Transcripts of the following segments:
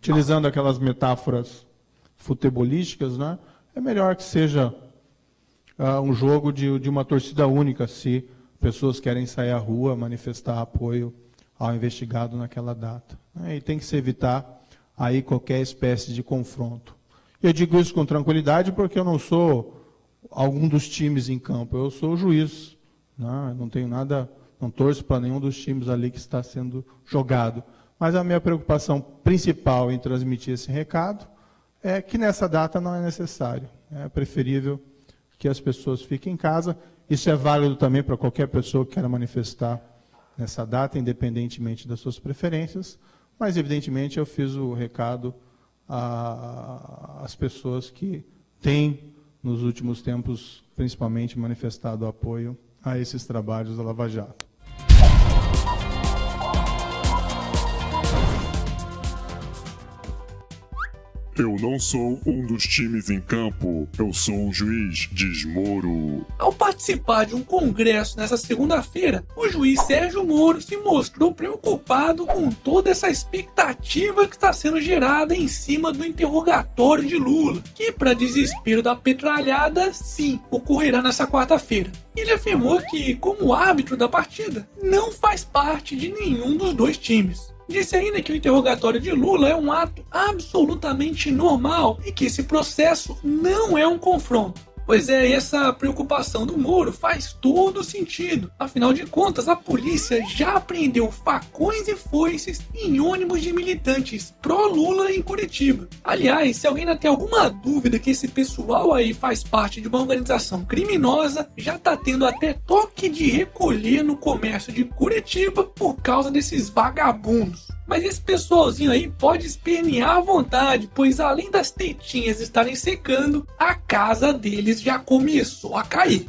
utilizando aquelas metáforas futebolísticas, né? É melhor que seja uh, um jogo de, de uma torcida única, se pessoas querem sair à rua manifestar apoio ao investigado naquela data. Né? E tem que se evitar aí qualquer espécie de confronto. Eu digo isso com tranquilidade porque eu não sou algum dos times em campo, eu sou juiz. Né? Não tenho nada, não torço para nenhum dos times ali que está sendo jogado. Mas a minha preocupação principal em transmitir esse recado é que nessa data não é necessário. É preferível que as pessoas fiquem em casa. Isso é válido também para qualquer pessoa que queira manifestar nessa data, independentemente das suas preferências. Mas, evidentemente, eu fiz o recado às pessoas que têm, nos últimos tempos, principalmente, manifestado apoio a esses trabalhos da Lava Jato. Eu não sou um dos times em campo, eu sou um juiz, diz Moro. Ao participar de um congresso nessa segunda-feira, o juiz Sérgio Moro se mostrou preocupado com toda essa expectativa que está sendo gerada em cima do interrogatório de Lula, que, para desespero da petralhada, sim, ocorrerá nessa quarta-feira. Ele afirmou que, como árbitro da partida, não faz parte de nenhum dos dois times. Disse ainda que o interrogatório de Lula é um ato absolutamente normal e que esse processo não é um confronto. Pois é, essa preocupação do Moro faz todo sentido. Afinal de contas, a polícia já apreendeu facões e foices em ônibus de militantes pró-Lula em Curitiba. Aliás, se alguém ainda tem alguma dúvida que esse pessoal aí faz parte de uma organização criminosa, já tá tendo até toque de recolher no comércio de Curitiba por causa desses vagabundos. Mas esse pessoalzinho aí pode espernear à vontade, pois além das tetinhas estarem secando, a casa deles já começou a cair.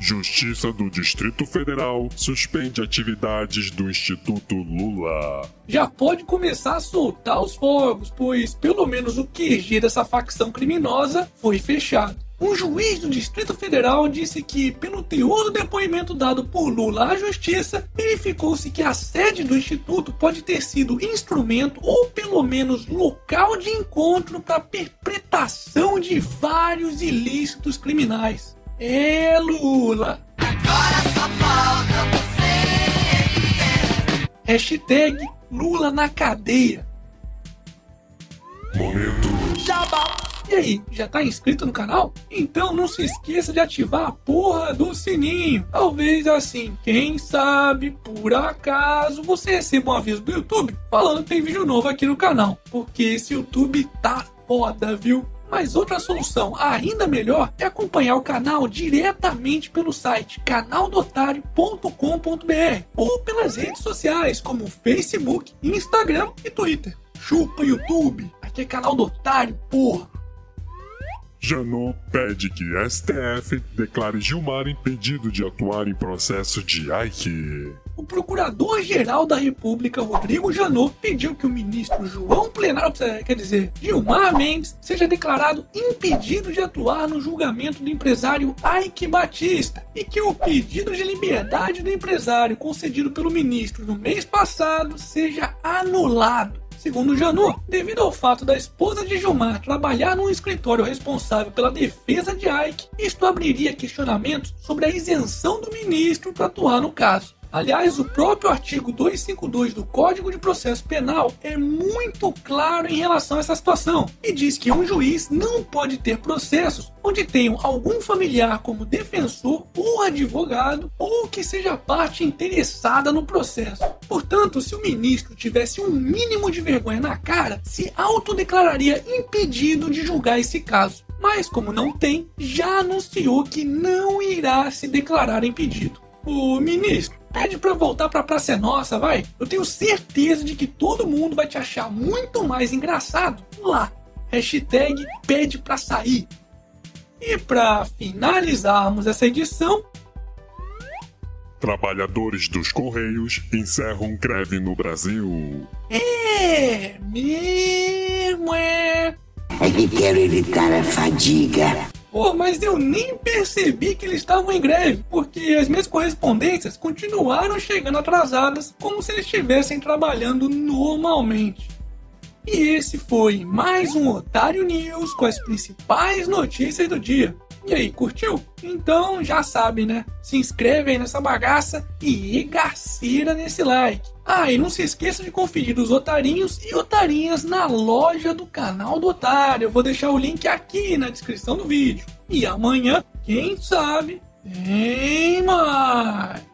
Justiça do Distrito Federal suspende atividades do Instituto Lula. Já pode começar a soltar os fogos, pois pelo menos o QG dessa facção criminosa foi fechado. Um juiz do Distrito Federal disse que, pelo teor do depoimento dado por Lula à Justiça, verificou-se que a sede do Instituto pode ter sido instrumento ou pelo menos local de encontro para perpetração de vários ilícitos criminais. É, Lula! Agora só falta você! Hashtag Lula na cadeia. E aí, já tá inscrito no canal? Então não se esqueça de ativar a porra do sininho. Talvez assim, quem sabe, por acaso, você receba um aviso do YouTube falando que tem vídeo novo aqui no canal. Porque esse YouTube tá foda, viu? Mas outra solução ainda melhor é acompanhar o canal diretamente pelo site canaldotário.com.br ou pelas redes sociais como Facebook, Instagram e Twitter. Chupa YouTube, aqui é canal do Otário, porra! Janot pede que STF declare Gilmar impedido de atuar em processo de Ike. O Procurador-Geral da República, Rodrigo Janot, pediu que o ministro João Plenário, quer dizer, Gilmar Mendes, seja declarado impedido de atuar no julgamento do empresário Ike Batista e que o pedido de liberdade do empresário concedido pelo ministro no mês passado seja anulado. Segundo Janot, devido ao fato da esposa de Gilmar trabalhar num escritório responsável pela defesa de Ike, isto abriria questionamentos sobre a isenção do ministro para atuar no caso. Aliás, o próprio artigo 252 do Código de Processo Penal é muito claro em relação a essa situação e diz que um juiz não pode ter processos onde tenham algum familiar como defensor ou advogado ou que seja parte interessada no processo. Portanto, se o ministro tivesse um mínimo de vergonha na cara, se autodeclararia impedido de julgar esse caso. Mas, como não tem, já anunciou que não irá se declarar impedido. O ministro Pede pra voltar pra Praça é Nossa, vai. Eu tenho certeza de que todo mundo vai te achar muito mais engraçado lá. Hashtag pede pra sair. E para finalizarmos essa edição, Trabalhadores dos Correios encerram greve no Brasil. É, mesmo é. É que quero evitar a fadiga. Pô, mas eu nem percebi que eles estavam em greve, porque as minhas correspondências continuaram chegando atrasadas, como se eles estivessem trabalhando normalmente. E esse foi mais um Otário News com as principais notícias do dia. E aí, curtiu? Então já sabe, né? Se inscreve aí nessa bagaça e regaceira nesse like. Ah, e não se esqueça de conferir os otarinhos e otarinhas na loja do canal do Otário. Eu vou deixar o link aqui na descrição do vídeo. E amanhã, quem sabe, tem mais!